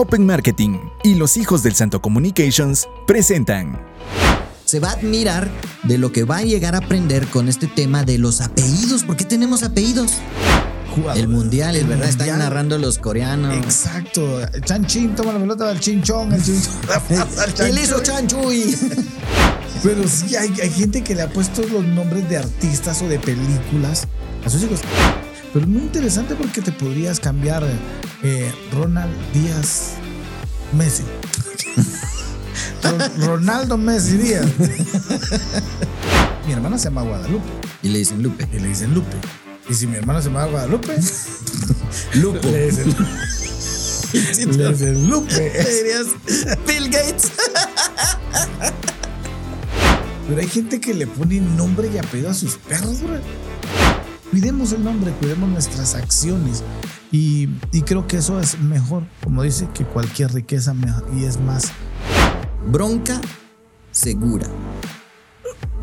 Open Marketing y los hijos del Santo Communications presentan. Se va a admirar de lo que va a llegar a aprender con este tema de los apellidos. ¿Por qué tenemos apellidos? Jugador. El mundial, el verdad, están narrando los coreanos. Exacto. Chan Chin toma la pelota del chinchón. El chinchón Él hizo chanchuy. Chanchui. Pero sí, hay, hay gente que le ha puesto los nombres de artistas o de películas a sus hijos. Pero es muy interesante porque te podrías cambiar eh, Ronald Díaz Messi. Ron- Ronaldo Messi Díaz. mi hermana se llama Guadalupe Y le dicen Lupe. y le dicen Lupe. Y si mi hermana se llama Guadalupe, Lupo. le dicen, le dicen Lupe. Dirías, Bill Gates. Pero hay gente que le pone nombre y apellido a sus perros, bro. Cuidemos el nombre, cuidemos nuestras acciones. Y, y creo que eso es mejor, como dice, que cualquier riqueza y es más. Bronca segura.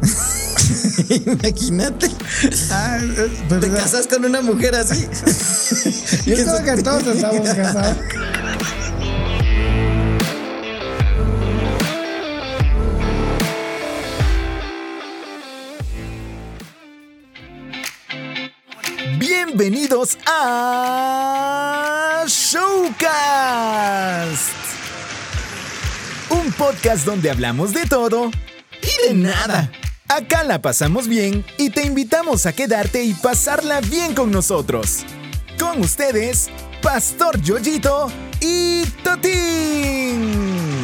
Imagínate. Ah, pero- Te casas con una mujer así. Yo creo que todos estamos casados. Bienvenidos a Showcast. Un podcast donde hablamos de todo y de nada. Acá la pasamos bien y te invitamos a quedarte y pasarla bien con nosotros. Con ustedes, Pastor Yoyito y Totín.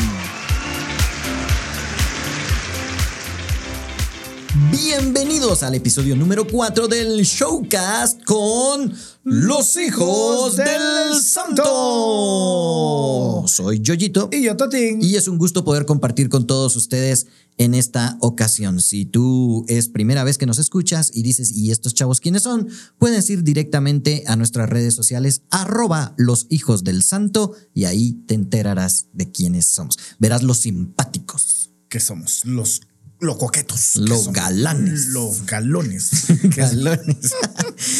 Bienvenidos al episodio número 4 del Showcast con los hijos del santo. Soy Yoyito Y yo, Totín. y es un gusto poder compartir con todos ustedes en esta ocasión. Si tú es primera vez que nos escuchas y dices, ¿y estos chavos quiénes son? Puedes ir directamente a nuestras redes sociales, arroba los hijos del santo, y ahí te enterarás de quiénes somos. Verás los simpáticos. que somos los, los coquetos. que Los galanes. Los galones. Galones.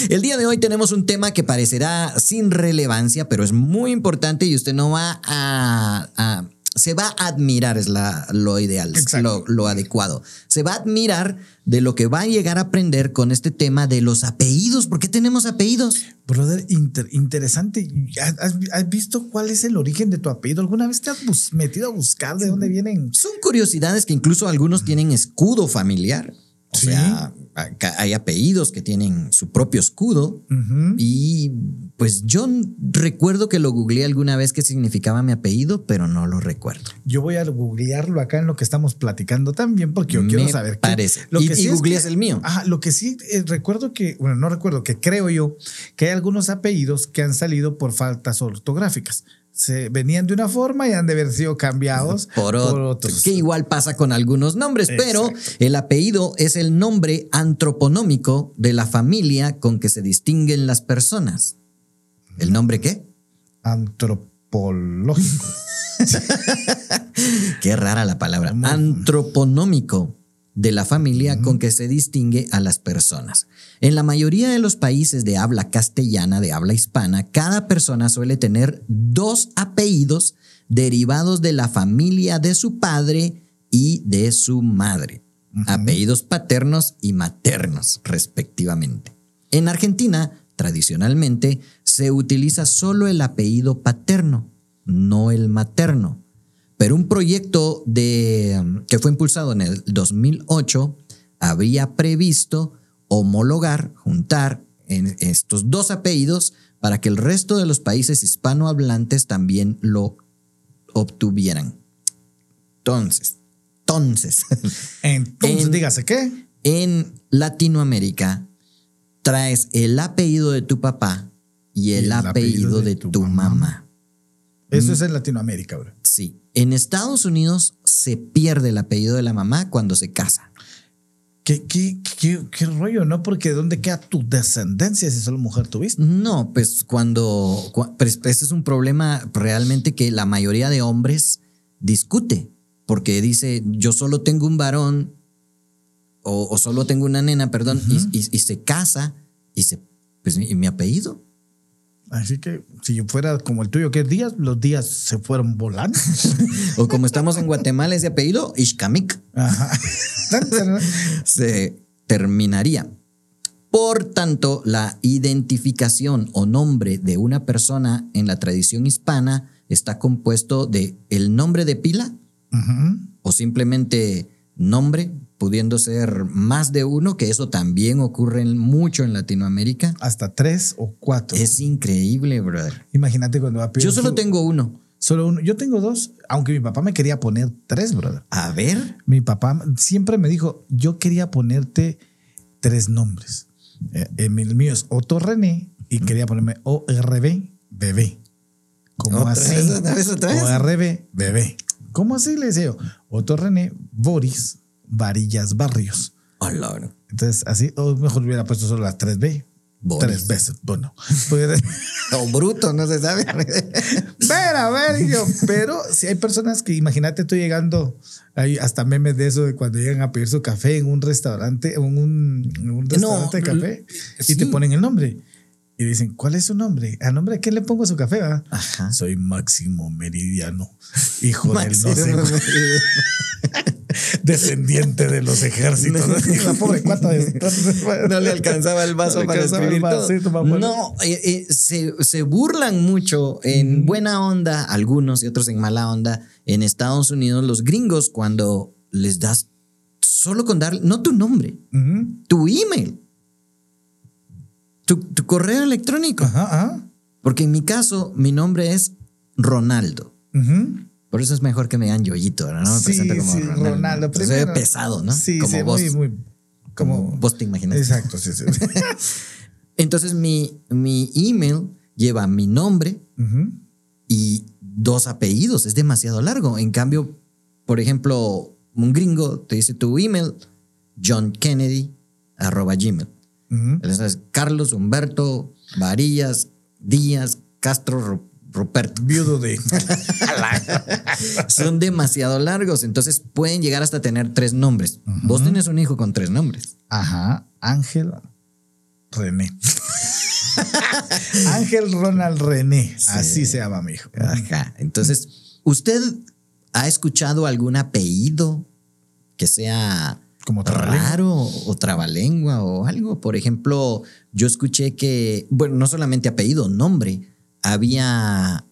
El día de hoy tenemos un tema que parecerá sin relevancia, pero es muy importante y usted no va a... a- se va a admirar, es la, lo ideal, lo, lo adecuado. Se va a admirar de lo que va a llegar a aprender con este tema de los apellidos. ¿Por qué tenemos apellidos? Brother, inter- interesante. ¿Has, has- visto cuál es el origen de tu apellido? ¿Alguna vez te has metido a buscar de dónde vienen? Son curiosidades que incluso algunos tienen escudo familiar. O Sí. sea, hay apellidos que tienen su propio escudo. Y pues yo recuerdo que lo googleé alguna vez qué significaba mi apellido, pero no lo recuerdo. Yo voy a googlearlo acá en lo que estamos platicando también, porque yo quiero saber. qué- parece. Lo Y- que y sí es googleas que- el mío. Ajá, lo que sí eh, recuerdo que, bueno, no recuerdo, que creo yo que hay algunos apellidos que han salido por faltas ortográficas. Se venían de una forma y han de haber sido cambiados Por, por, ot- otros. Que igual pasa con algunos nombres, pero el apellido es el nombre antroponómico de la familia con que se distinguen las personas. ¿El nombre qué? Antropológico. Qué rara la palabra. Antroponómico de la familia con que se distingue a las personas. En la mayoría de los países de habla castellana, de habla hispana, cada persona suele tener dos apellidos derivados de la familia de su padre y de su madre. Apellidos paternos y maternos, respectivamente. En Argentina, tradicionalmente, se utiliza solo el apellido paterno, no el materno. Pero un proyecto de, um, que fue impulsado en el 2008 habría previsto homologar, juntar en estos dos apellidos para que el resto de los países hispanohablantes también lo obtuvieran. Entonces, entonces, Entonces, En- dígase qué. en Latinoamérica traes el apellido de tu papá y el, apellido, de, tu, mamá. Eso es en Latinoamérica, bro. Sí. En Estados Unidos se pierde el apellido de la mamá cuando se casa. ¿Qué, qué, qué, qué rollo, ¿no? Porque ¿dónde queda tu descendencia si solo mujer tuviste? No, pues cuando, cua- pues ese es un problema realmente que la mayoría de hombres discute, porque dice, yo solo tengo un varón o, o solo tengo una nena, perdón, y- y, y se casa y se, pues, ¿y mi apellido? Así que si fuera como el tuyo, que es días, los días se fueron volando. O como estamos en Guatemala, ese apellido, Ishkamik, Ajá. se terminaría. Por tanto, la identificación o nombre de una persona en la tradición hispana está compuesto de el nombre de pila o simplemente nombre, pudiendo ser más de uno, que eso también ocurre en- mucho en Latinoamérica. Hasta tres o cuatro. Es increíble, brother. Imagínate cuando va a pedir Yo solo su- tengo uno. Solo uno. Yo tengo dos, aunque mi papá me quería poner tres, brother. A ver. Mi papá siempre me dijo, yo quería ponerte tres nombres. Eh, el mío es Otto René y quería ponerme ORB bebé. ¿Cómo Otra así? otra vez, otra vez. ORB bebé. ¿Cómo así le decía yo? Otto René Boris Varillas Barrios. Hola. Entonces, así, o mejor hubiera puesto solo las tres B. Boris. Tres veces. Bueno, O bruto, no se sabe. ver, a ver, yo. Pero si hay personas que, imagínate tú llegando, hay hasta memes de eso de cuando llegan a pedir su café en un restaurante, en un, en un restaurante de café, y te ponen el nombre. Y dicen, ¿cuál es su nombre? ¿A nombre de qué le pongo su café? va? Ajá. Soy Máximo Meridiano, hijo del no sé, descendiente de los ejércitos. La pobre cuata de- No le alcanzaba el vaso No para el escribir todo. poner- No, eh, eh, se, se burlan mucho en buena onda, algunos y otros en mala onda, en Estados Unidos, los gringos, cuando les das solo con dar, no tu nombre, tu email, tu, tu correo electrónico. Ajá, ajá. Porque en mi caso, mi nombre es Ronaldo. Por eso es mejor que me digan Yoyito, no me Sí, presento como sí, Ronaldo. Ronaldo. Pues se ve Primero- pesado, ¿no? Sí, como sí, vos. muy, muy. como Como. vos te imaginas. Exacto, sí, sí. Entonces mi, mi email lleva mi nombre y dos apellidos. Es demasiado largo. En cambio, por ejemplo, un gringo te dice tu email, John Kennedy, arroba gmail. Entonces, Carlos Humberto Varillas Díaz Castro Ru- Ruperto. Viudo de. Son demasiado largos. Entonces pueden llegar hasta tener tres nombres. Vos tenés un hijo con tres nombres. Ajá. Ángel René. Ángel Ronald René. Así se llama mi hijo. Ajá. Entonces, ¿usted ha escuchado algún apellido que sea Como raro o trabalengua o algo? Por ejemplo, yo escuché que, bueno, no solamente apellido, nombre. Había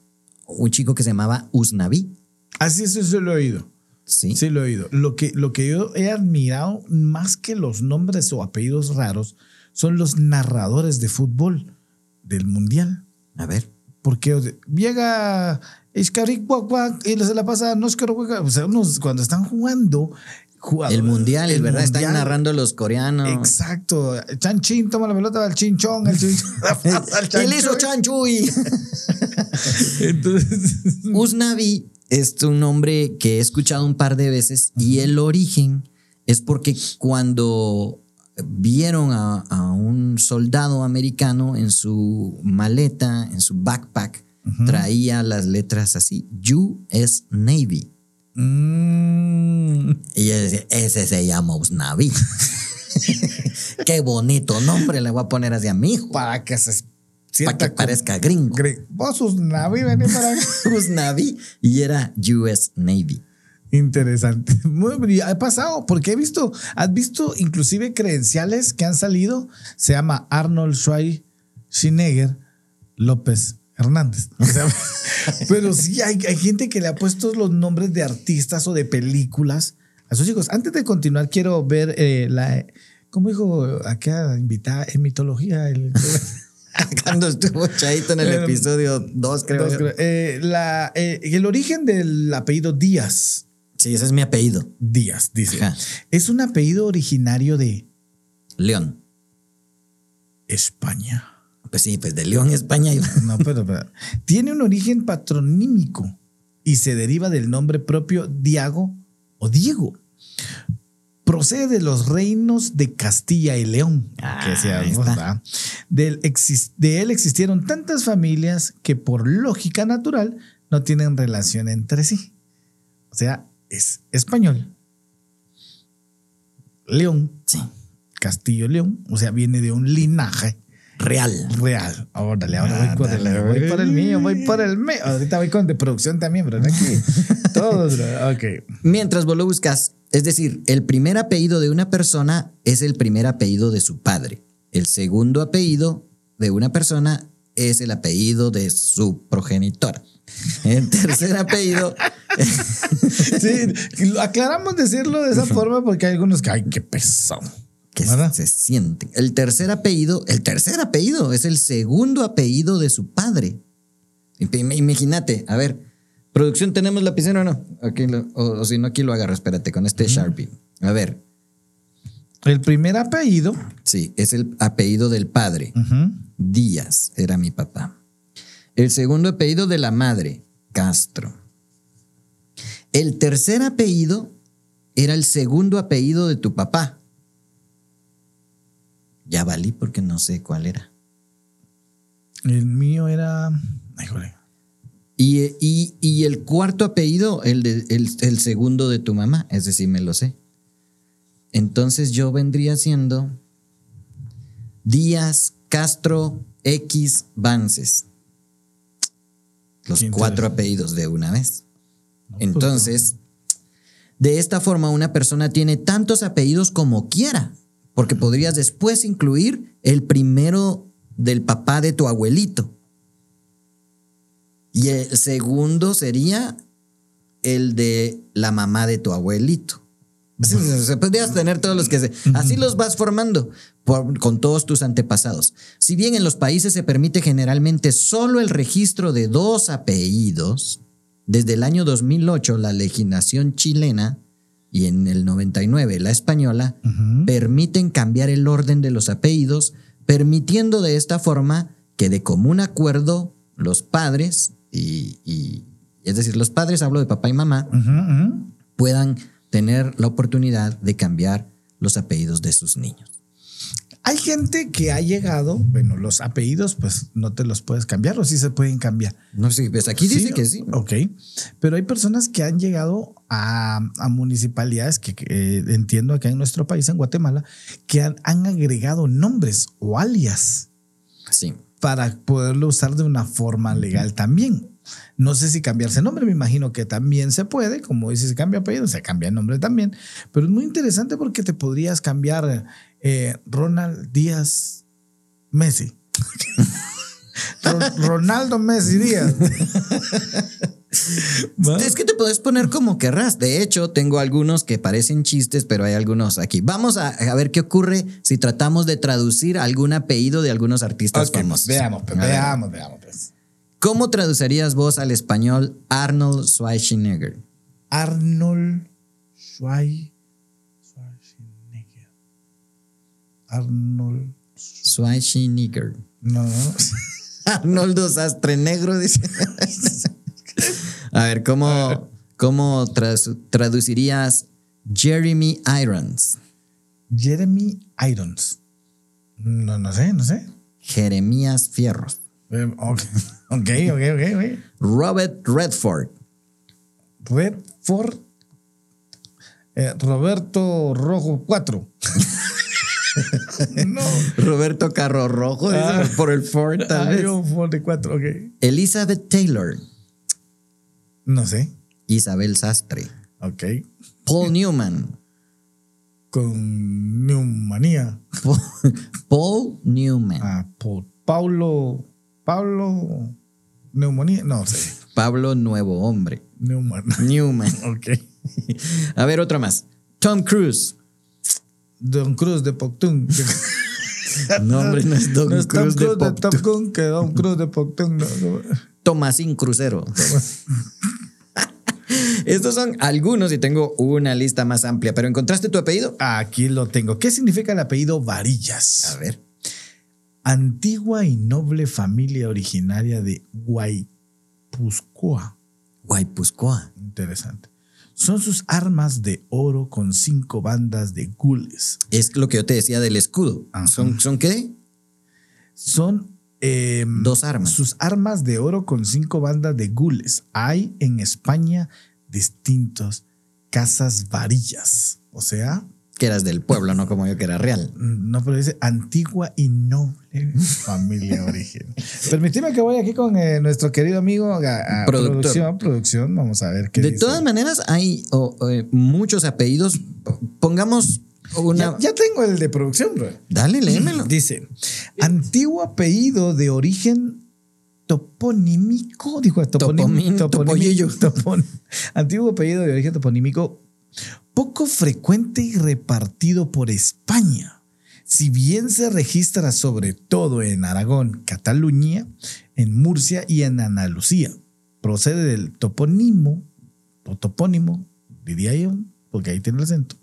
un chico que se llamaba Usnavi. Así eso sí lo he oído. Sí. Sí lo he oído. Lo que, lo que yo he admirado más que los nombres o apellidos raros son los narradores de fútbol del mundial. A ver. Porque llega y se la pasa no es que o sea, unos cuando están jugando jugadores- El mundial, el ¿verdad? Están mundial. narrando los coreanos. Exacto. Chan Chin toma la pelota al chinchón, el chinchón. le hizo chanchuy. Chanchuy. Entonces, Usnavi es un nombre que he escuchado un par de veces y el origen es porque cuando vieron a, a un soldado americano en su maleta, en su backpack, traía las letras así, US Navy. Mm, Y decía, ese se llama Usnavi. Qué bonito nombre le voy a poner así a mi hijo. para que se Para que parezca gringo. Vos sus navi, vení para acá. Usnavi y era US Navy. Interesante. Muy. Ha pasado, porque he visto, has visto inclusive credenciales que han salido. Se llama Arnold Schwarzenegger López Hernández. O sea, pero sí hay, hay gente que le ha puesto los nombres de artistas o de películas a sus hijos. Antes de continuar, quiero ver eh, la. ¿Cómo dijo acá invitada en mitología? El, Cuando estuvo Chaito en el Eh, episodio 2, creo. Dos, creo. Eh, la, eh, el origen del apellido Díaz. Sí, ese es mi apellido. Díaz, dice. Ajá. Es un apellido originario de León. España. Pues sí, pues de León, España. No, pero, pero- tiene un origen patronímico y se deriva del nombre propio Diago o Diego. Procede de los reinos de Castilla y León. Ah, que de él existieron tantas familias que por lógica natural no tienen relación entre sí. O sea, es español. León, Sí. Castillo León, o sea, viene de un linaje Real. Real. Órale, ahora voy, por el, Ándale, voy por el mío, voy por el mío. Ahorita voy con de producción también, pero aquí todos. bro. Ok. Mientras vos lo buscas, es decir, el primer apellido de una persona es el primer apellido de su padre. El segundo apellido de una persona es el apellido de su progenitor. El tercer apellido, Sí, aclaramos decirlo de esa forma porque hay algunos que, ay, qué pesado. Que ¿Verdad? se sienten. El tercer apellido, el tercer apellido es el segundo apellido de su padre. Im- Imagínate, a ver, producción, ¿tenemos lapicero o no? Aquí lo- o, o si no, aquí lo agarro, espérate, con este Sharpie. A ver, El primer apellido. sí, es el apellido del padre. Díaz era mi papá. El segundo apellido de la madre, Castro. El tercer apellido era el segundo apellido de tu papá. Ya valí porque no sé cuál era. El mío era. Ay. Y, y- y el cuarto apellido, el, de- el, el segundo de tu mamá, es decir, me lo sé. Entonces yo vendría siendo Díaz, Castro, X, Vances. Los cuatro apellidos de una vez. pues, Entonces, de esta forma una persona tiene tantos apellidos como quiera, porque podrías después incluir el primero del papá de tu abuelito. Y el segundo sería el de la mamá de tu abuelito. Podrías tener todos los que se. Así los vas formando por- con todos tus antepasados. Si bien en los países se permite generalmente solo el registro de dos apellidos, desde el año 2008 la legislación chilena y en el 99 la española permiten cambiar el orden de los apellidos, permitiendo de esta forma que de común acuerdo los padres y, y- es decir, los padres, hablo de papá y mamá, puedan tener la oportunidad de cambiar los apellidos de sus niños. Hay gente que ha llegado, bueno, los apellidos, pues no te los puedes cambiar o sí se pueden cambiar. No sé, pues aquí dice Sí, que sí. Ok. Pero hay personas que han llegado a, a municipalidades que, eh, entiendo acá en nuestro país, en Guatemala, que han, han agregado nombres o alias Sí. para poderlo usar de una forma legal también. No sé si cambiarse nombre, me imagino que también se puede, como dices, se cambia apellido, se cambia nombre también, pero es muy interesante porque te podrías cambiar eh, Ronald Díaz Messi. Ro- Ronaldo Messi Díaz. ¿Va? Es que te puedes poner como querrás. De hecho, tengo algunos que parecen chistes, pero hay algunos aquí. Vamos a, a ver qué ocurre si tratamos de traducir algún apellido de algunos artistas pues, famosos. veamos, pues, veamos, veamos. pues. ¿Cómo traducirías vos al español Arnold Schwarzenegger? Arnold Schwei- Schwarzenegger. Arnold. Schwarzenegger. No, no. Arnoldo Sastre Negro, dice. A ver, ¿cómo, cómo tras- traducirías Jeremy Irons? Jeremy Irons. No, no sé, no sé. Jeremías Fierros. Ok, ok, ok, ok. ok. Robert Redford. Redford. Eh, Roberto Rojo 4. No. Roberto Carro Rojo, dice, Ah. por el Ford, tal vez. Ford de 4, ok. Elizabeth Taylor. No sé. Isabel Sastre. Ok. Paul Newman. Con neumonía. Paul, Paul Newman. Ah, Paul- Paulo. Paulo. Neumonía. No sé. Pablo Nuevo Hombre. Neumann. Newman. Ok. A ver, otro más. Tom Cruise. Don Cruz de Poctún. No, hombre, no es Don No es Tom Cruise de Poctún. Que Don Cruz de Poctún. No, no. Tomasín Crucero. Estos son algunos y tengo una lista más amplia, pero ¿encontraste tu apellido? Aquí lo tengo. ¿Qué significa el apellido Varillas? A ver. Antigua y noble familia originaria de Guaypuscoa. Guaypuscoa. Interesante. Son sus armas de oro con cinco bandas de gules. Es lo que yo te decía del escudo. Ajá. ¿Son, ¿Son qué? Son eh, Dos armas. Sus armas de oro con cinco bandas de gules. Hay en España distintos casas varillas. O sea, que eras del pueblo, no como yo que era real. No, pero dice antigua y noble familia origen. Permíteme que voy aquí con eh, nuestro querido amigo a, producción, producción. Vamos a ver qué De dice. todas maneras, hay oh, eh, muchos apellidos. Pongamos una. Ya, ya tengo el de producción, bro. Dale, léemelo. Dice, antiguo apellido de origen toponímico, dijo toponímico, topoyillo. topon- antiguo apellido de origen toponímico, poco frecuente y repartido por España. Si bien se registra sobre todo en Aragón, Cataluña, en Murcia y en Andalucía, procede del topónimo o topónimo, diría yo, porque ahí tiene el acento,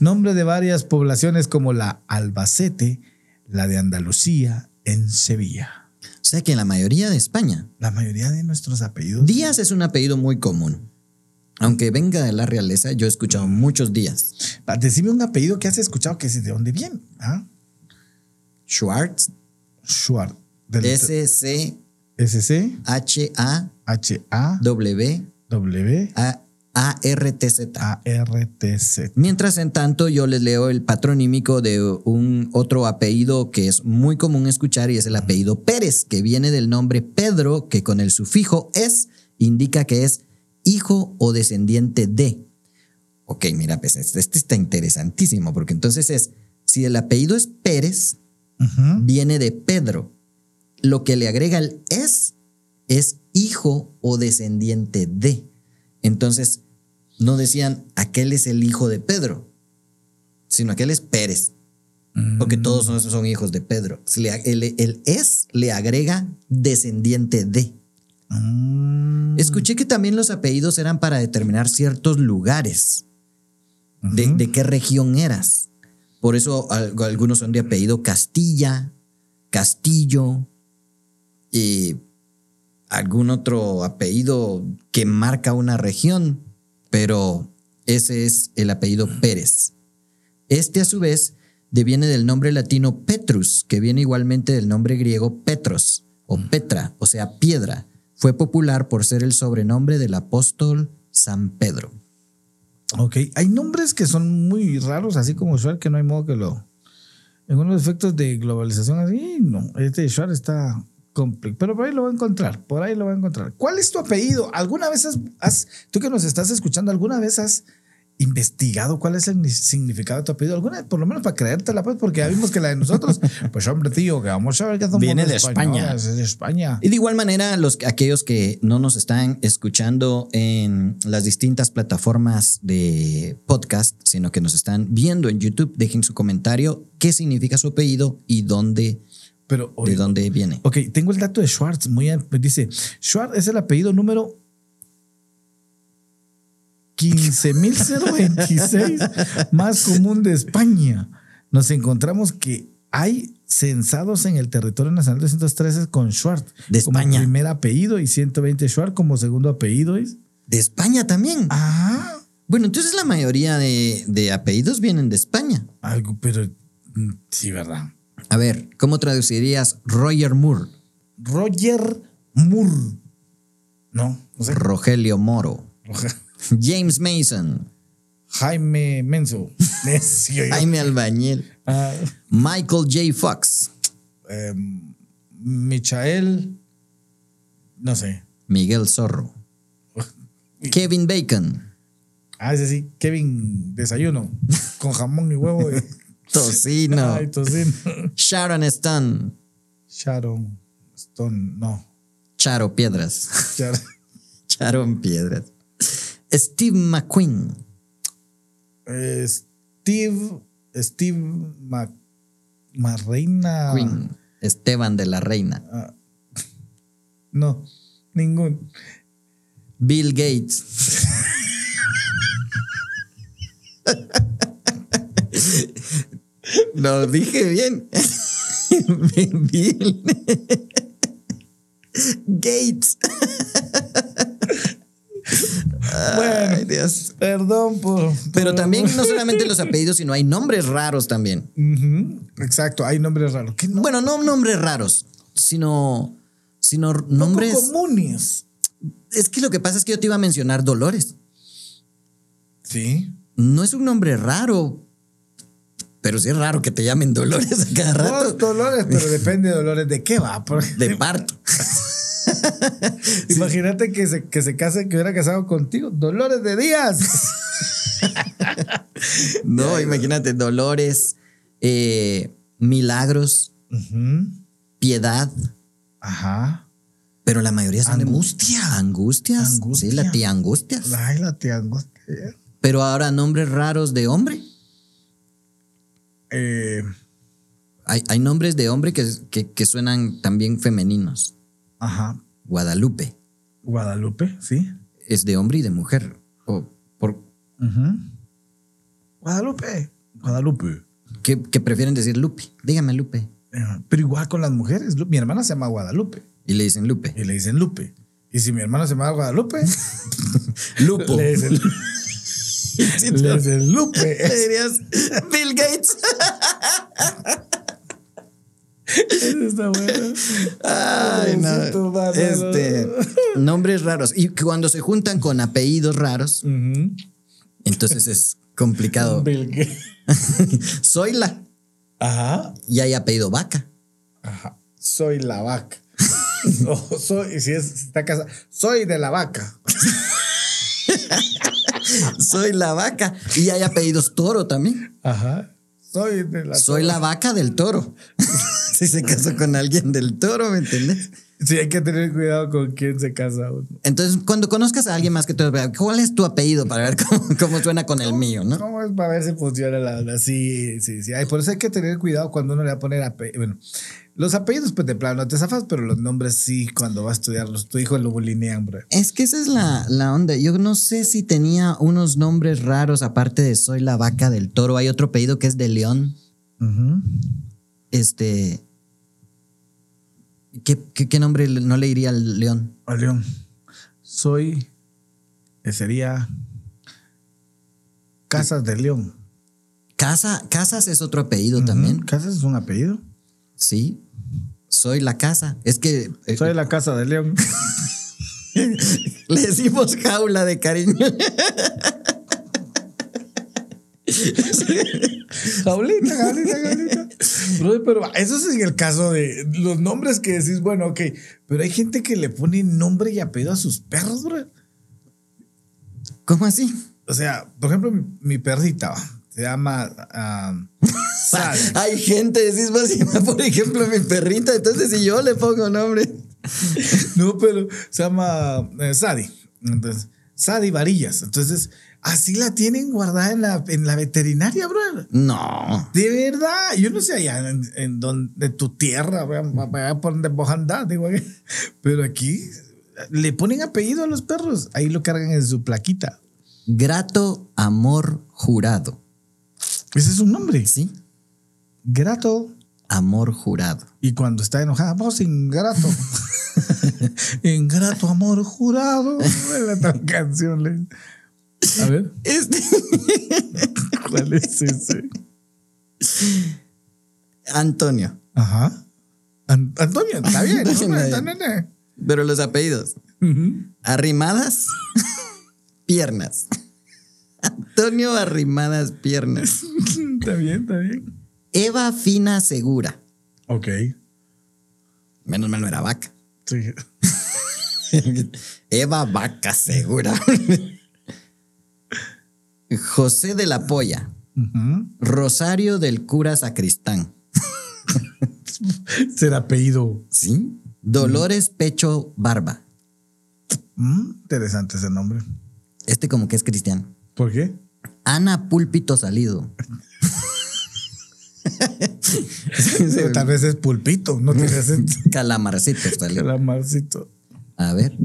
nombre de varias poblaciones como la Albacete, la de Andalucía, en Sevilla. O sea que en la mayoría de España, La mayoría de nuestros apellidos. Díaz es un apellido muy común. Aunque venga de la realeza, yo he escuchado muchos días. Ah, Decime un apellido que has escuchado que es de dónde viene. ¿Ah? Schwartz, Schwartz. S-C-H-A-W-A-R-T-Z. S-C H-A W A-R-T-Z. Mientras en tanto yo les leo el patronímico de un otro apellido que es muy común escuchar y es el apellido Pérez, que viene del nombre Pedro, que con el sufijo es indica que es hijo o descendiente de. Ok, mira, pues este este está interesantísimo, porque entonces es, si el apellido es Pérez, viene de Pedro. Lo que le agrega el es es hijo o descendiente de. Entonces, no decían aquel es el hijo de Pedro, sino aquel es Pérez, porque todos son, son hijos de Pedro. El, el es le agrega descendiente de. Mm. Escuché que también los apellidos eran para determinar ciertos lugares, de, de qué región eras. Por eso al- algunos son de apellido Castilla, Castillo, y algún otro apellido que marca una región, pero ese es el apellido Pérez. Este a su vez deviene del nombre latino Petrus, que viene igualmente del nombre griego Petros o Petra, o sea, piedra. Fue popular por ser el sobrenombre del apóstol San Pedro. Ok, hay nombres que son muy raros, así como Schwarz, que no hay modo que lo. En unos efectos de globalización así, no. Este Schwarz está complejo. Pero por ahí lo va a encontrar, por ahí lo va a encontrar. ¿Cuál es tu apellido? ¿Alguna vez has- tú que nos estás escuchando, alguna vez has investigado cuál es el ni- significado de tu apellido? ¿Alguna por lo menos para creértela, pues, porque ya vimos que la de nosotros, pues hombre, tío, que vamos a ver que somos Viene de España. Es de España. Y de igual manera, los, aquellos que no nos están escuchando en las distintas plataformas de podcast, sino que nos están viendo en YouTube, dejen su comentario, qué significa su apellido y dónde, Pero, de dónde viene. Ok, tengo el dato de Schwartz. Muy, dice, Schwartz es el apellido número 15.026 más común de España. Nos encontramos que hay censados en el territorio nacional 213 con Schwartz De como España. primer apellido y 120 Schwartz como segundo apellido. De España también. Ah, Bueno, entonces la mayoría de, de apellidos vienen de España. algo, pero mm, sí, ¿verdad? A ver, ¿cómo traducirías Roger Moore? Roger Moore. No, no sé. Rogelio Moro. Roger- James Mason. Jaime Menso. Yo. Jaime Albañil. Ah, Michael J. Fox. eh, Michael, no sé. Miguel Zorro. Kevin Bacon. Ah, ese sí, Kevin Desayuno, con jamón y huevo. y- Tocino. Ay, tocino. Sharon Stone. Sharon Stone, no. Charo Piedras. Char- Sharon Piedras. Steve McQueen. eh, Steve, Steve Mac, Marreina. Queen. Esteban de la Reina. No, ningún. Bill Gates. Lo dije bien. Bill Gates. Bueno, Ay, Dios. perdón por. Pero por- también no solamente los apellidos, sino hay nombres raros también. Exacto, hay nombres raros. ¿Qué no? Bueno, no nombres raros, sino, sino nombres. Comunes. Es que lo que pasa es que yo te iba a mencionar Dolores. Sí. No es un nombre raro, Pero sí es raro que te llamen Dolores a cada rato. dolores, pero depende de dolores de qué va. Porque- De parto. Imagínate que se, que se case, que hubiera casado contigo. Dolores de días. No, imagínate, Dolores, eh, Milagros. Piedad. Ajá. Pero la mayoría son de- Angustia. Angustias. Angustia. Sí, la tía Angustias. Ay, la tía angustia. Pero ahora nombres raros de hombre. Eh, Hay, hay nombres de hombre que, que, que suenan también femeninos. ajá. Guadalupe Guadalupe, sí. es de hombre y de mujer. O por. Guadalupe. Guadalupe. ¿qué, qué prefieren decir Lupe? Dígame Lupe. Eh, Pero igual con las mujeres. Mi hermana se llama Guadalupe Y le dicen Lupe. y le dicen Lupe. Y si mi hermana se llama Guadalupe, Lupo. le dicen, le dicen Le Lupe. dirías Bill Gates. Eso está bueno. Ay, no. Este, nombres raros. Y cuando se juntan con apellidos raros, entonces es complicado. Bill Gates. Soy la. Ajá. Y hay apellido vaca. Ajá. Soy la vaca. O soy, si es, está casada, soy de la vaca. Soy la vaca. Y hay apellidos toro también. Ajá. Soy de la Soy la vaca del toro. Si se casó con alguien del toro, ¿me entiendes? Sí, hay que tener cuidado con quién se casa uno. Entonces, cuando conozcas a alguien más que tú, ¿cuál es tu apellido para ver cómo, cómo suena con el mío, no? ¿Cómo es para ver si funciona la, la- Sí, sí, sí. Ay, por eso hay que tener cuidado cuando uno le va a poner apellidos. Bueno, los apellidos, pues de plano no te zafas, pero los nombres sí, cuando va a estudiarlos. Tu hijo lo bulinean, bro. Es que esa es la, la onda. Yo no sé si tenía unos nombres raros, aparte de Soy la vaca del toro. Hay otro apellido que es de León. Este. ¿Qué, qué, qué nombre no le iría al león? A León. Soy. eh, Sería. Casas de León. Casa, Casas es otro apellido también. Casas es un apellido. Sí. Soy la casa. Es que eh, Soy la casa de León. le decimos jaula de cariño. Jaulita, jaulita, jaulita. Pero eso es en el caso de los nombres que decís, bueno, ok, pero hay gente que le pone nombre y apellido a sus perros, bro. ¿Cómo así? O sea, por ejemplo, mi, mi perrita se llama Sally. Hay gente, decís por ejemplo, mi perrita. Entonces, si yo le pongo nombre. No, pero se llama eh, Sadi. Entonces, Sadi Varillas. Entonces, así la tienen guardada en la, en la veterinaria, bro. No. De verdad, yo no sé allá en, en donde tu tierra, vaya por donde vos andás, digo, ¿qué? pero aquí le ponen apellido a los perros, ahí lo cargan en su plaquita. Grato amor jurado. Ese es un nombre. ¿Sí? Grato. Amor jurado. Y cuando está enojada, vos ingrato. ingrato amor jurado. La canción. A ver, Este. ¿cuál es ese? Antonio. Ajá. An- Antonio, está bien. Está ¿no? bien. Está bien. Pero los apellidos. Arrimadas. piernas. Antonio Arrimadas Piernas. Está bien, está bien. Eva Fina Segura. Ok. Menos mal no era vaca. Sí. Eva Vaca Segura. José de la Polla. Rosario del Cura Sacristán. Será apellido. ¿Sí? Dolores Pecho Barba. Mm, interesante ese nombre. Este como que es cristiano. ¿Por qué? Ana Púlpito Salido. Tal vez es pulpito, no tiene acento. Calamarcito salido. Calamarcito. A ver.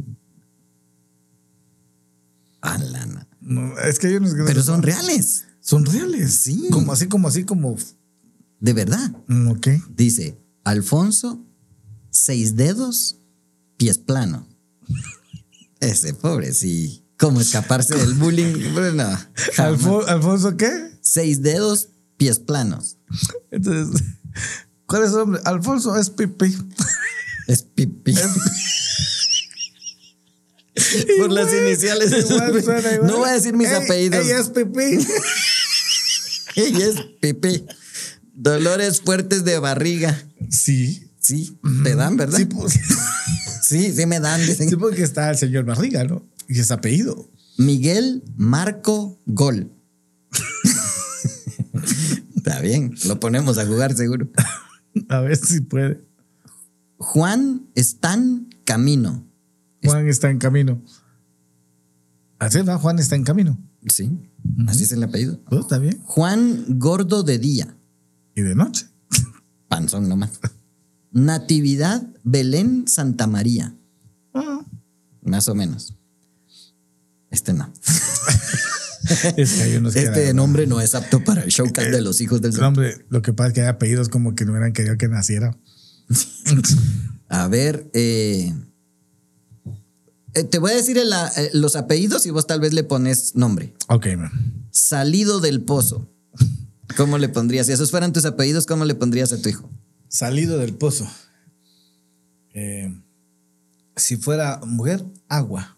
A lana. No, es que hay unos que no Pero se- son reales. son reales. Sí. Como así, como así, como. De verdad. Mm, Ok. Dice, Alfonso, seis dedos, pies plano. Ese pobre, sí. ¿Cómo escaparse del bullying? Bueno. Alfo- ¿Alfonso qué? Seis dedos, pies planos. Entonces, ¿cuál es su nombre? Alfonso es Pipi. Es pipí. Por las iniciales. Igual suena igual. No voy a decir mis Ey, apellidos. Ella es Pipi. Ella es pipí. Dolores fuertes de barriga. Sí. Sí, te dan, ¿verdad? Sí, pues, Sí, sí me dan, dicen. sí, porque está el señor Barriga, ¿no? Y es apellido. Miguel Marco Gol. Está bien, lo ponemos a jugar seguro. A ver si puede. Juan Stan Camino. Juan está en camino. Así va, Juan está en camino. Sí, así es el apellido. Oh, está bien. Juan Gordo de Día. Y de noche. Panzón nomás. Natividad Belén Santa María. Ah, Más o menos. Este no. es que hay unos que Este eran- nombre no es apto para el showcast de los hijos del No, sol. hombre, lo que pasa es que hay apellidos como que no hubieran querido que naciera. A ver, eh, te voy a decir el- eh, los apellidos y vos tal vez le pones nombre. Ok, man. Salido del pozo. ¿Cómo le pondrías? Si esos fueran tus apellidos, ¿cómo le pondrías a tu hijo? Salido del pozo. Eh, si fuera mujer, agua.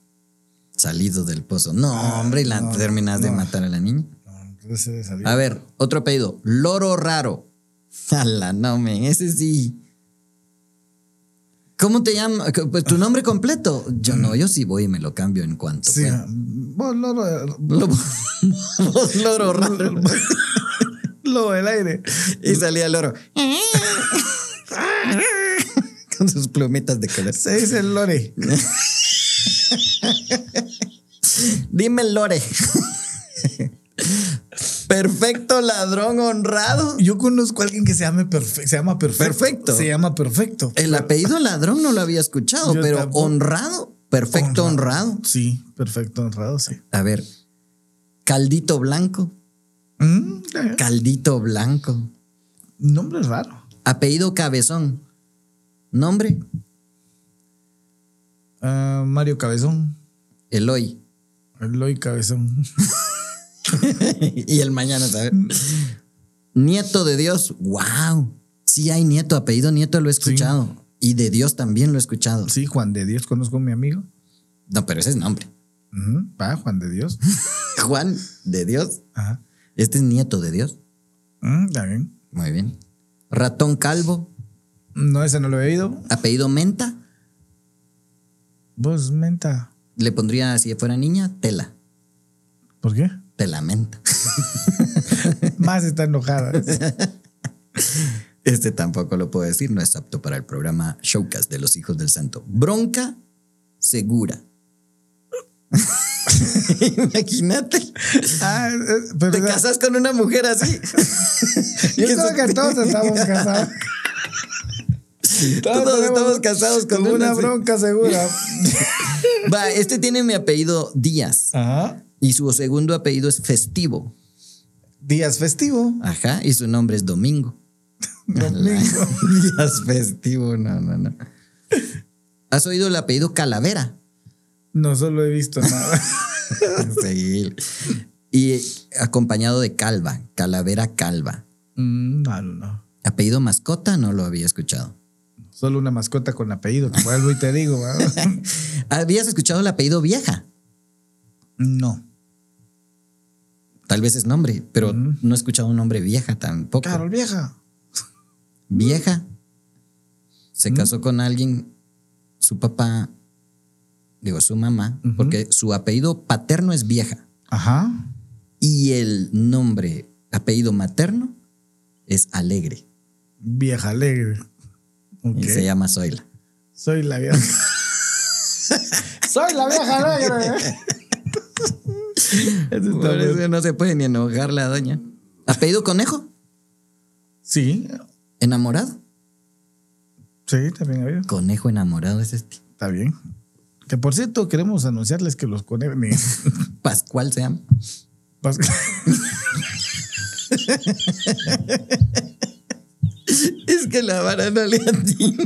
Salido del pozo. No, hombre, y la no, terminas de matar a la niña. No. A ver, otro apellido. Loro raro. Ala, no, men, ese sí. ¿Cómo te llamas? Pues tu nombre completo. Yo no, yo sí voy y me lo cambio en cuanto Sí, pueda. vos, loro, Lo- vos loro raro. lo del aire. Y salía el loro. Con sus plumitas de color. Se dice el lore. Dime Lore. Perfecto ladrón honrado. Yo conozco a alguien que se llame perfecto. Se llama perfecto. Perfecto. Se llama perfecto. El apellido ladrón no lo había escuchado, Yo pero tampoco. honrado. Perfecto honrado. Sí, perfecto honrado, sí. A ver. Caldito blanco. Mm, Caldito blanco. nombre raro. Apellido cabezón. Nombre. Ah, Mario Cabezón. Eloy. Eloy Cabezón. y el mañana, ¿sabes? Nieto de Dios. Wow. Sí hay nieto, apellido nieto lo he escuchado. Y de Dios también lo he escuchado. Sí, Juan de Dios. Conozco a mi amigo. No, pero ese es nombre. Va, Juan de Dios. Juan de Dios. Ajá. Este es nieto de Dios. Mm, bien. Muy bien. Ratón calvo. No, ese no lo he oído. Apellido menta. Vos, menta. Le pondría, si fuera niña, tela. ¿Por qué? Tela menta. Más está enojada. Este tampoco lo puedo decir, no es apto para el programa Showcast de los Hijos del Santo. Bronca segura. Imagínate, Ah, eh, pero te casas con una mujer así. Yo creo que todos estamos casados. Todos estamos casados con una una bronca segura. Va, este tiene mi apellido Díaz Ajá. Y su segundo apellido es Festivo. Días festivo. Ajá, y su nombre es Domingo. Domingo. Díaz Festivo, no, no, no. ¿Has oído el apellido Calavera? No solo he visto nada. Sí. Y acompañado de Calva, Calavera Calva. Mm, no, no, no. Apellido mascota no lo había escuchado. Solo una mascota con apellido. Que vuelvo y te digo. ¿Habías escuchado el apellido Vieja? No. Tal vez es nombre, pero no he escuchado un nombre Vieja tampoco. Carol vieja. Vieja. Se casó con alguien, su papá, digo, su mamá, porque su apellido paterno es Vieja. Ajá. Y el nombre, apellido materno, es Alegre. Vieja alegre. Y se llama Zoila. Soy la vieja. Soy la vieja alegre. Por eso no se puede ni enojar la doña. ¿Apellido conejo? Sí, ¿Enamorado? sí, también ha habido. Conejo enamorado es este. Está bien. Que por cierto, queremos anunciarles que los conejos. Pascual se llama. Es que la vara no le atina.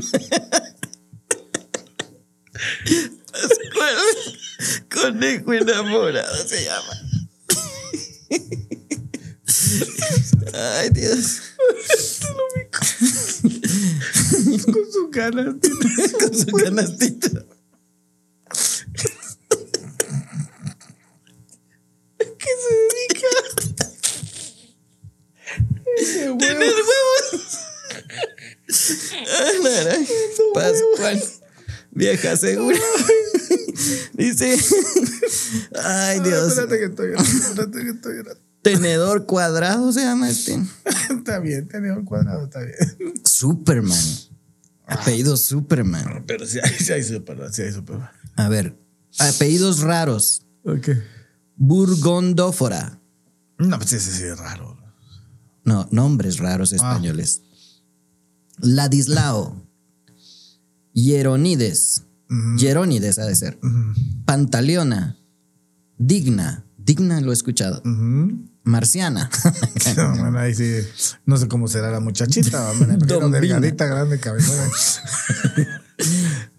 Pascual. Conejo enamorado se llama. Ay, Dios. con su cara. Con su canastita. ¿Qué se dedica? Tener huevos. Caray. Pascual. Vieja segura. Dice. Ay, Dios. Espérate que estoy llorando, espérate que estoy llorando. Tenedor cuadrado se llama este. Está bien, un cuadrado, está bien. Superman. Apellido Superman. Pero sí hay, sí hay Superman, sí hay Superman. A ver. Apellidos raros. Ok. Burgondófora. No, pues ese sí es raro. No, nombres raros españoles. Ladislao. Hieronides. Hieronides ha de ser. Pantaleona. Digna. Digna lo he escuchado. Marciana. No, bueno, ahí sí. No sé cómo será la muchachita. Don delgadita, grande, cabezona.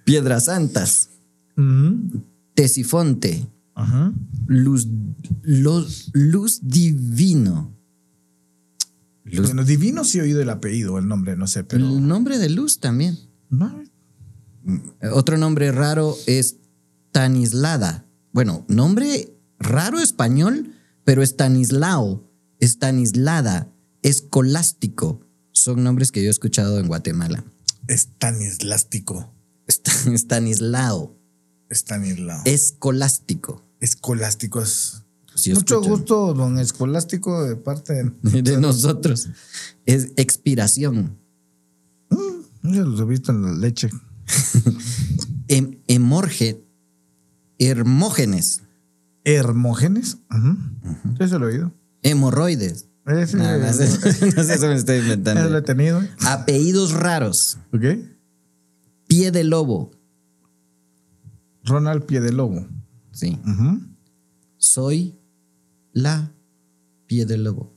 Piedras Santas. Tesifonte. Luz, luz, luz divino. Luz- Bueno, divino sí he oído el apellido, el nombre, no sé, pero. el nombre de luz también. No, Otro nombre raro es Tanislada. Bueno, nombre raro español, pero Estanislao, Estanislada, Escolástico. Son nombres que yo he escuchado en Guatemala. Estanislástico. Est- Estanislao, Estanislao. Escolástico. Escolástico es. Mucho gusto, don Escolástico, de parte de. de nosotros. Es expiración. Ya los he visto en la leche. Em- Hermógenes. Hermógenes. Sí, se lo he oído. Hemorroides. Ese, No, no sé, no sé, eso me estoy ese lo he inventando. tenido. Apellidos raros. ¿Ok? Pie de lobo. Ronald Pie de Lobo. Sí. Soy la pie de lobo.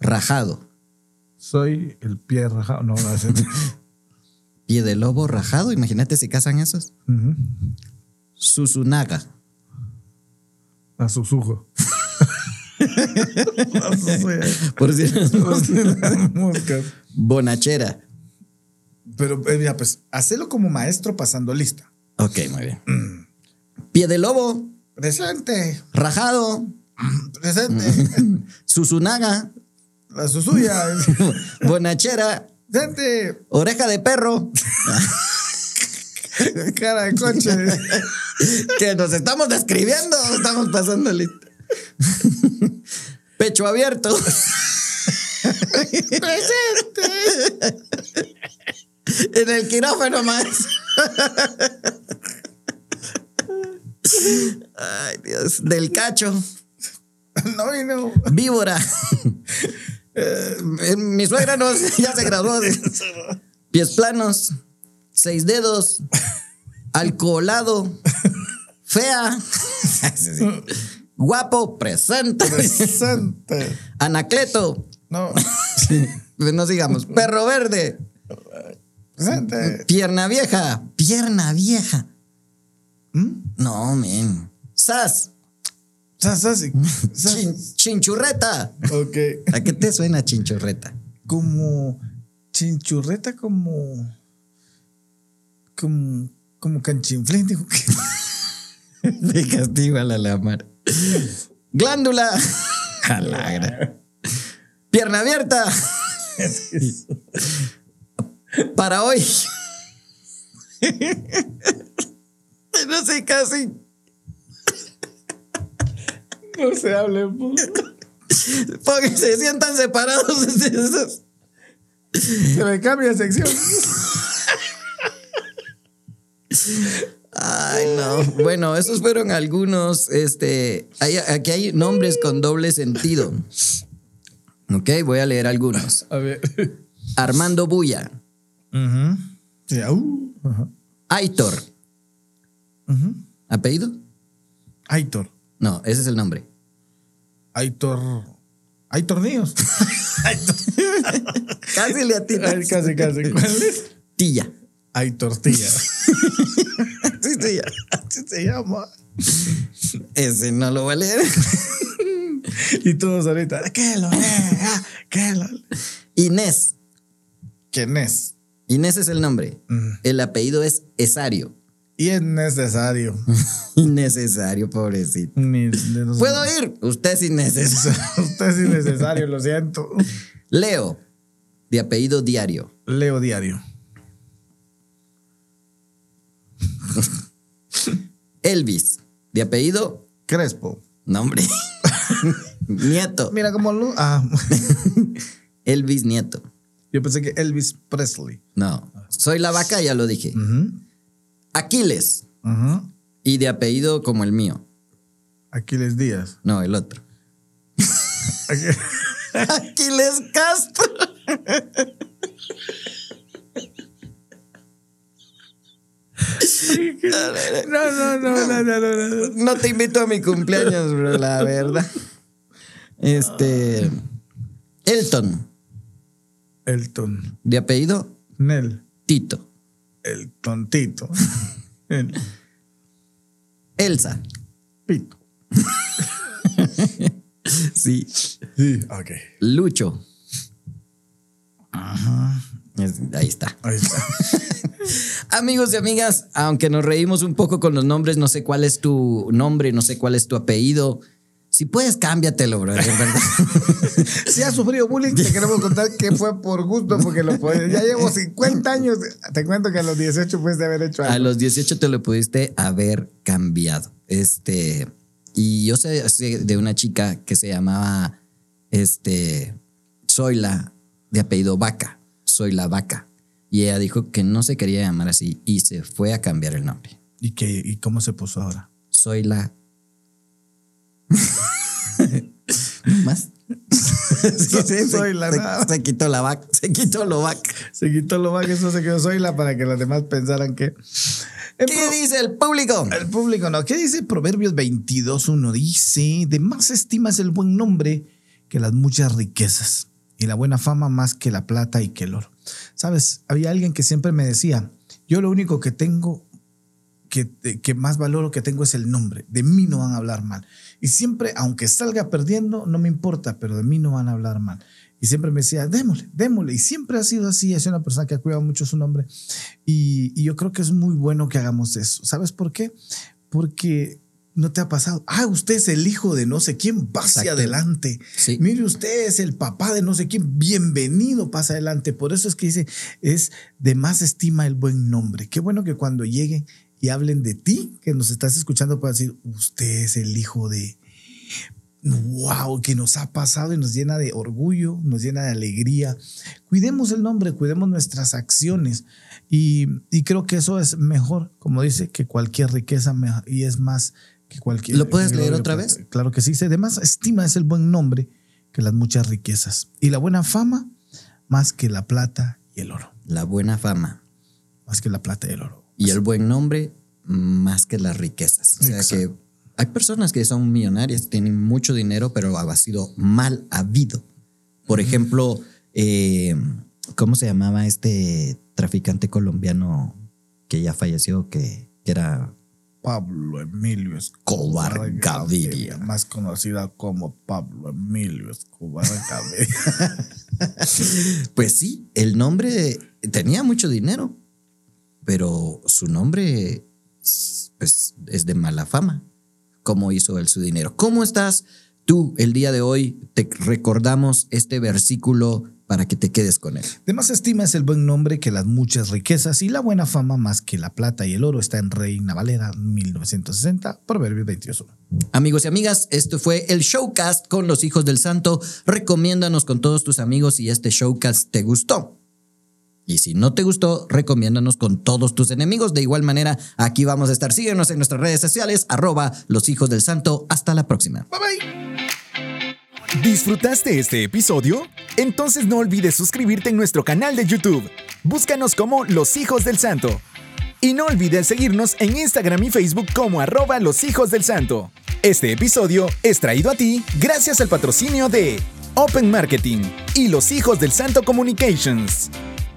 Rajado. Soy el pie rajado. No, no. Pie de lobo rajado. Imagínate si casan esos. Susunaga. A susujo. A susujo. Por si Moscas. Bonachera. Pero eh, mira, pues, hacelo como maestro pasando lista. Ok, muy bien. Pie de lobo. Presente, Rajado. presente. Susunaga. La susuya. Bonachera. Presente. Oreja de perro. Cara de coche. que nos estamos describiendo. Estamos pasando lista. Pecho abierto. en el quirófano más. Ay, Dios. Del cacho. No vino. Víbora. Eh, mi suegra no, ya se graduó. de- Pies planos. Seis dedos. Alcoholado. Fea. Guapo. Presente. Presente. Anacleto. No. No sigamos. Perro verde. Presente. Pierna vieja. Pierna vieja. ¿Mm? No, men. Sas. Chin- chinchurreta. Ok. ¿A qué te suena chinchurreta? Como chinchurreta, como. Como. Como canchinflín, dijo que. De castigo a la lamar. Glándula. Jalagra. Pierna abierta. Para hoy. No sé casi. No se hable, po. Porque se sientan separados. Se me cambia de sección. Ay, no. Bueno, esos fueron algunos. Este, hay- aquí hay nombres con doble sentido. Ok, voy a leer algunos. A ver. Armando Bulla. Sí, au. Ajá. Aitor. Ujú. ¿Apellido? Aitor. No, ese es el nombre. Aitor. Hay tornillos. Casi le atinas. casi, casi. ¿Cuál es? Tilla. Hay tortilla. Sí, sí, ya. Así se llama. Ese no lo voy a leer. Y todos ahorita, ¿qué lo lea? ¿Qué lo Inés. ¿Quién es? Inés es el nombre. Mm. El apellido es Esario. Y es necesario. Innecesario, pobrecito. ¿Puedo ir? Usted es innecesario. Usted es innecesario, lo siento. Leo, de apellido diario. Leo diario. Elvis, de apellido Crespo. nombre. Nieto. Mira cómo lo. Ah, Elvis Nieto. yo pensé que Elvis Presley. No. Soy la vaca, ya lo dije. Aquiles. ujú. Y de apellido como el mío. Aquiles Díaz. No, el otro. Aquiles Castro. No, no, no, no, no, no, no. No te invito a mi cumpleaños, bro, la verdad. Este. Elton. Elton. De apellido Nel. Tito. El tontito. El Elsa. pito. Sí. Sí, ok. Lucho. Es- ahí está. Ahí está. Amigos y amigas, aunque nos reímos un poco con los nombres, no sé cuál es tu nombre, no sé cuál es tu apellido. Si puedes, cámbiatelo, bro, en verdad. Si has sufrido bullying, te queremos contar que fue por gusto, porque lo puedes. Ya llevo 50 años. Te cuento que a los 18 puedes haber hecho A algo. los 18 te lo pudiste haber cambiado. Este, y yo sé, sé de una chica que se llamaba, este, Zoila, de apellido Vaca. Soy la Vaca. Y ella dijo que no se quería llamar así y se fue a cambiar el nombre. ¿Y, qué, ¿Y cómo se puso ahora? Soy la. ¿Más? Sí, Soy se- la se, se quitó la vaca. Se quitó lo vaca. Se quitó lo que eso se quedó Zoila para que los demás pensaran que. ¿Qué dice el público? El público no. ¿Qué dice Proverbios 22.1? Dice: De más estimas el buen nombre que las muchas riquezas, y la buena fama más que la plata y que el oro. Sabes, había alguien que siempre me decía: Yo lo único que tengo, que, que más valoro que tengo es el nombre. De mí no van a hablar mal. Y siempre, aunque salga perdiendo, no me importa, pero de mí no van a hablar mal. Y siempre me decía, démosle, démosle. Y siempre ha sido así. Es una persona que ha cuidado mucho su nombre. Y, y yo creo que es muy bueno que hagamos eso. ¿Sabes por qué? Porque no te ha pasado. Ah, usted es el hijo de no sé quién, pase Exacto. adelante. Sí. Mire, usted es el papá de no sé quién, bienvenido, pasa adelante. Por eso es que dice, es de más estima el buen nombre. Qué bueno que cuando lleguen y hablen de ti, que nos estás escuchando, puedan decir, usted es el hijo de... Wow, que nos ha pasado y nos llena de orgullo, nos llena de alegría. Cuidemos el nombre, cuidemos nuestras acciones y, y creo que eso es mejor, como dice, que cualquier riqueza y es más que cualquier. ¿Lo puedes leer otra vez? Claro que sí. Además, estima es el buen nombre que las muchas riquezas y la buena fama más que la plata y el oro. La buena fama. Más que la plata y el oro. Y el buen nombre más que las riquezas. O sea Exacto. que hay personas que son millonarias, tienen mucho dinero, pero ha sido mal habido. Por ejemplo, eh, ¿cómo se llamaba este traficante colombiano que ya falleció, que, que era Pablo Emilio Escobar Escobar Gaviria. Más conocida como Pablo Emilio Escobar Gaviria. Pues sí, el nombre tenía mucho dinero, pero su nombre pues, es de mala fama. ¿Cómo hizo él su dinero? ¿Cómo estás tú el día de hoy? Te recordamos este versículo para que te quedes con él. De más estima es el buen nombre que las muchas riquezas y la buena fama más que la plata y el oro. Está en Reina Valera 1960, Proverbios 21. Amigos y amigas, esto fue el Showcast con los hijos del santo. Recomiéndanos con todos tus amigos si este Showcast te gustó. Y si no te gustó, recomiéndanos con todos tus enemigos. De igual manera, aquí vamos a estar. Síguenos en nuestras redes sociales, arroba los hijos del santo. Hasta la próxima. Bye bye. ¿Disfrutaste este episodio? Entonces no olvides suscribirte en nuestro canal de YouTube. Búscanos como Los Hijos del Santo. Y no olvides seguirnos en Instagram y Facebook como arroba Los Hijos del Santo. Este episodio es traído a ti gracias al patrocinio de Open Marketing y Los Hijos del Santo Communications.